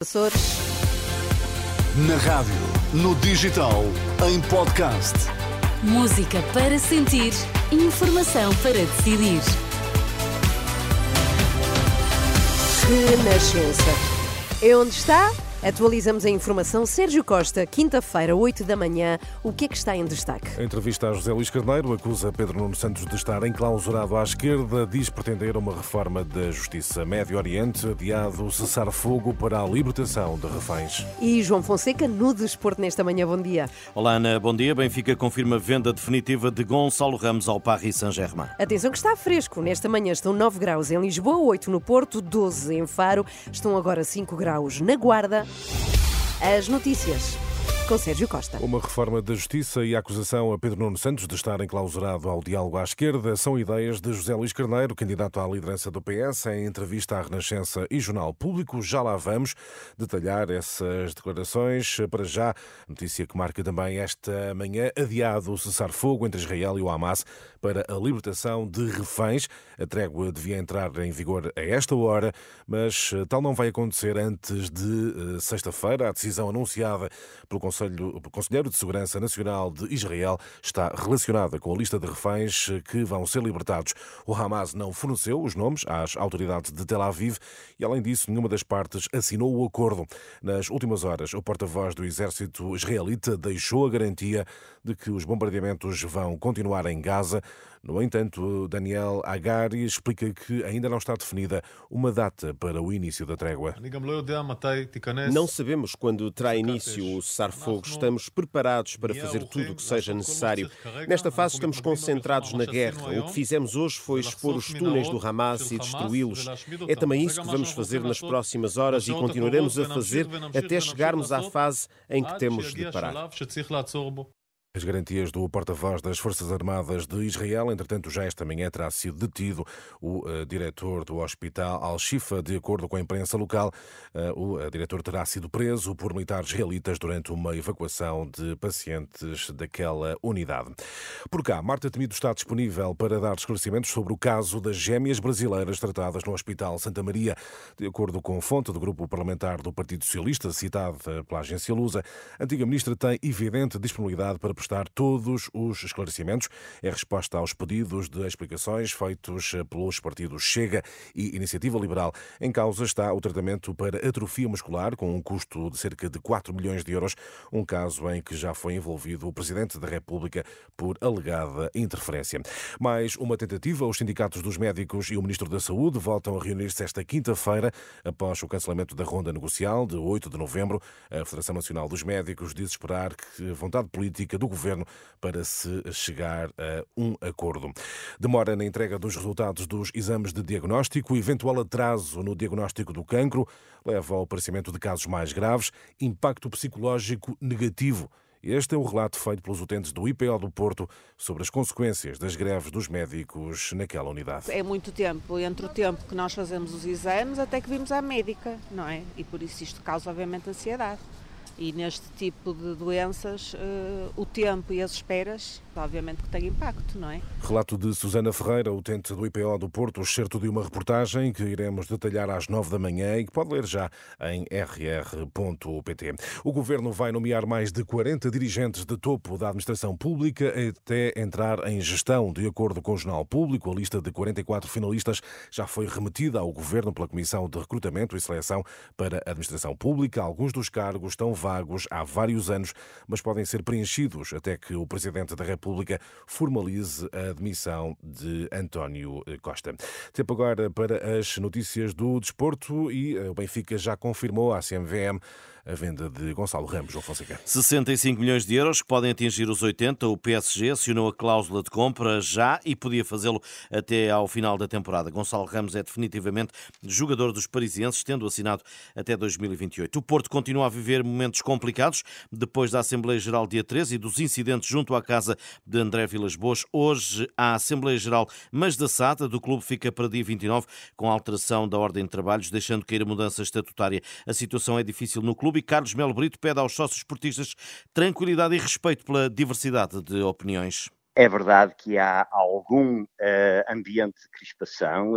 Açores. Na rádio, no digital, em podcast. Música para sentir, informação para decidir. Renascença. É onde está? Atualizamos a informação. Sérgio Costa, quinta-feira, 8 da manhã. O que é que está em destaque? A entrevista a José Luís Carneiro acusa Pedro Nuno Santos de estar enclausurado à esquerda, diz pretender uma reforma da Justiça. Médio Oriente, adiado cessar-fogo para a libertação de reféns. E João Fonseca, no Desporto, nesta manhã. Bom dia. Olá, Ana. Bom dia. Benfica confirma a venda definitiva de Gonçalo Ramos ao Paris Saint-Germain. Atenção que está fresco. Nesta manhã estão 9 graus em Lisboa, 8 no Porto, 12 em Faro. Estão agora 5 graus na Guarda. As notícias com Sérgio Costa. Uma reforma da Justiça e a acusação a Pedro Nuno Santos de estar enclausurado ao diálogo à esquerda são ideias de José Luís Carneiro, candidato à liderança do PS, em entrevista à Renascença e Jornal Público. Já lá vamos detalhar essas declarações. Para já, notícia que marca também esta manhã, adiado o cessar-fogo entre Israel e o Hamas para a libertação de reféns. A trégua devia entrar em vigor a esta hora, mas tal não vai acontecer antes de eh, sexta-feira. A decisão anunciada pelo Conselho Conselho, o Conselheiro de Segurança Nacional de Israel está relacionada com a lista de reféns que vão ser libertados. O Hamas não forneceu os nomes às autoridades de Tel Aviv e, além disso, nenhuma das partes assinou o acordo. Nas últimas horas, o porta-voz do exército israelita deixou a garantia de que os bombardeamentos vão continuar em Gaza. No entanto, Daniel Agari explica que ainda não está definida uma data para o início da trégua. Não sabemos quando terá início o cessar-fogo. Estamos preparados para fazer tudo o que seja necessário. Nesta fase, estamos concentrados na guerra. O que fizemos hoje foi expor os túneis do Hamas e destruí-los. É também isso que vamos fazer nas próximas horas e continuaremos a fazer até chegarmos à fase em que temos de parar. As garantias do porta-voz das Forças Armadas de Israel, entretanto, já esta manhã terá sido detido o uh, diretor do hospital Al-Shifa. De acordo com a imprensa local, uh, o uh, diretor terá sido preso por militares israelitas durante uma evacuação de pacientes daquela unidade. Por cá, Marta Temido está disponível para dar esclarecimentos sobre o caso das gêmeas brasileiras tratadas no Hospital Santa Maria. De acordo com fonte do grupo parlamentar do Partido Socialista, citada pela agência Lusa, a antiga ministra tem evidente disponibilidade para prestar todos os esclarecimentos. É resposta aos pedidos de explicações feitos pelos partidos Chega e Iniciativa Liberal. Em causa está o tratamento para atrofia muscular, com um custo de cerca de 4 milhões de euros, um caso em que já foi envolvido o Presidente da República por alegada interferência. Mais uma tentativa, os sindicatos dos médicos e o Ministro da Saúde voltam a reunir-se esta quinta-feira, após o cancelamento da ronda negocial de 8 de novembro. A Federação Nacional dos Médicos diz esperar que a vontade política do governo para se chegar a um acordo. Demora na entrega dos resultados dos exames de diagnóstico, eventual atraso no diagnóstico do cancro leva ao aparecimento de casos mais graves, impacto psicológico negativo. Este é o relato feito pelos utentes do IPO do Porto sobre as consequências das greves dos médicos naquela unidade. É muito tempo entre o tempo que nós fazemos os exames até que vimos à médica, não é? E por isso isto causa, obviamente, ansiedade. E neste tipo de doenças, uh, o tempo e as esperas, obviamente que tem impacto, não é? Relato de Susana Ferreira, utente do IPO do Porto, excerto de uma reportagem que iremos detalhar às nove da manhã e que pode ler já em rr.pt. O Governo vai nomear mais de 40 dirigentes de topo da administração pública até entrar em gestão. De acordo com o Jornal Público, a lista de 44 finalistas já foi remetida ao Governo pela Comissão de Recrutamento e Seleção para a Administração Pública. Alguns dos cargos estão vagos há vários anos, mas podem ser preenchidos até que o Presidente da República formalize a admissão de António Costa. Tempo agora para as notícias do desporto e o Benfica já confirmou à CMVM a venda de Gonçalo Ramos, João Fonseca. 65 milhões de euros que podem atingir os 80. O PSG acionou a cláusula de compra já e podia fazê-lo até ao final da temporada. Gonçalo Ramos é definitivamente jogador dos parisienses, tendo assinado até 2028. O Porto continua a viver momentos complicados depois da Assembleia Geral dia 13 e dos incidentes junto à casa de André Vilas Boas. Hoje, a Assembleia Geral, mas da SATA, do clube, fica para dia 29, com alteração da ordem de trabalhos, deixando cair a mudança estatutária. A situação é difícil no clube e Carlos Melo Brito pede aos sócios esportistas tranquilidade e respeito pela diversidade de opiniões. É verdade que há algum uh, ambiente de crispação,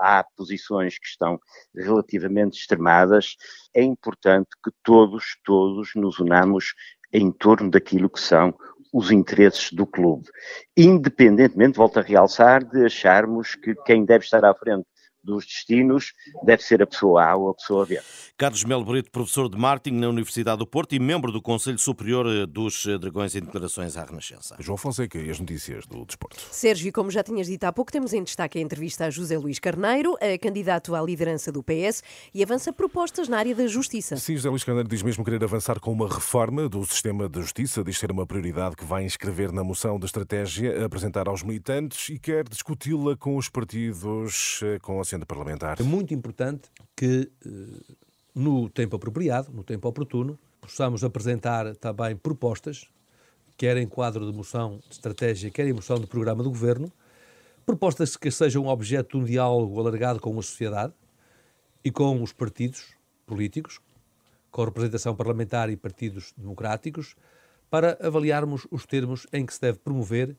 há posições que estão relativamente extremadas. É importante que todos, todos nos unamos em torno daquilo que são os interesses do clube. Independentemente, volto a realçar, de acharmos que quem deve estar à frente dos destinos deve ser a pessoa A ou a pessoa B. Carlos Melo Brito, professor de marketing na Universidade do Porto e membro do Conselho Superior eh, dos eh, Dragões em declarações à Renascença. João Fonseca e as notícias do desporto. Sérgio, como já tinhas dito há pouco, temos em destaque a entrevista a José Luís Carneiro, candidato à liderança do PS, e avança propostas na área da justiça. Sim, José Luís Carneiro diz mesmo querer avançar com uma reforma do sistema de justiça, diz ser uma prioridade que vai inscrever na moção de estratégia a apresentar aos militantes e quer discuti-la com os partidos eh, com assento parlamentar. É muito importante que no tempo apropriado, no tempo oportuno, possamos apresentar também propostas, quer em quadro de moção de estratégia, quer em moção de programa do governo, propostas que sejam objeto de um diálogo alargado com a sociedade e com os partidos políticos, com a representação parlamentar e partidos democráticos, para avaliarmos os termos em que se deve promover eh,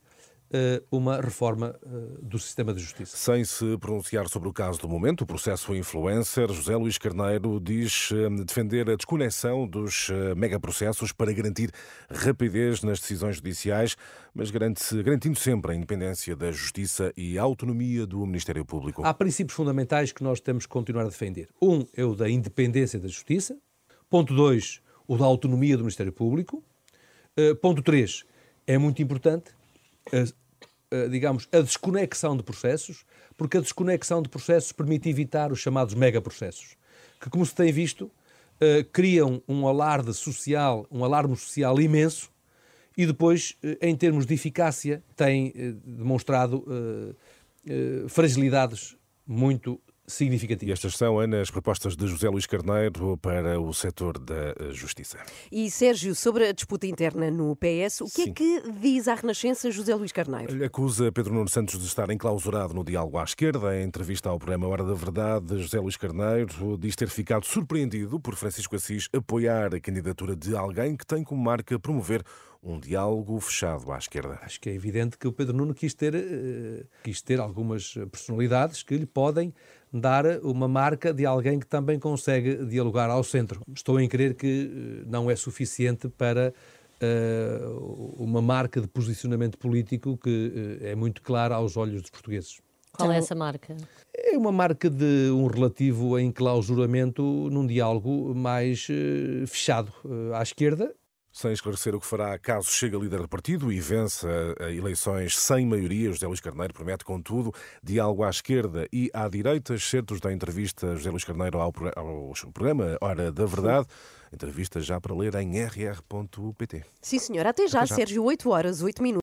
uma reforma eh, do sistema de justiça. Sem se pronunciar sobre o caso do momento, o processo influencer, José Luís Carneiro diz eh, defender a desconexão dos megaprocessos para garantir rapidez nas decisões judiciais, mas garante garantindo sempre a independência da justiça e a autonomia do Ministério Público. Há princípios fundamentais que nós temos que continuar a defender. Um é o da independência da justiça. Ponto dois, o da autonomia do Ministério Público. Ponto três, é muito importante digamos, a desconexão de processos, porque a desconexão de processos permite evitar os chamados megaprocessos, que, como se tem visto, uh, criam um alarde social, um alarme social imenso e depois, uh, em termos de eficácia, têm demonstrado fragilidades muito significativas. E estas são, Ana, as propostas de José Luís Carneiro para o setor da eh, justiça. E, Sérgio, sobre a disputa interna no PS, o que é Sim. é que diz à Renascença José Luís Carneiro? Acusa Pedro Nuno Santos de estar enclausurado no diálogo à esquerda. Em entrevista ao programa Hora da Verdade, José Luís Carneiro diz ter ficado surpreendido por Francisco Assis apoiar a candidatura de alguém que tem como marca promover um diálogo fechado à esquerda. Acho que é evidente que o Pedro Nuno quis ter, uh, quis ter algumas personalidades que lhe podem dar uma marca de alguém que também consegue dialogar ao centro. Estou em crer que eh, não é suficiente para uh, uma marca de posicionamento político que uh, é muito clara aos olhos dos portugueses. Qual é então, essa marca? É uma marca de um relativo enclausuramento num diálogo mais uh, fechado à esquerda sem esclarecer o que fará caso chegue a líder do partido e vença eleições sem maioria, José Luís Carneiro promete, contudo, diálogo à esquerda e à direita. Certos da entrevista José Luís Carneiro ao, programa Hora da Verdade. Entrevista já para ler em rr.pt. Sim, senhor. Até já, Até já. Sérgio. 8 horas, 8 minutos.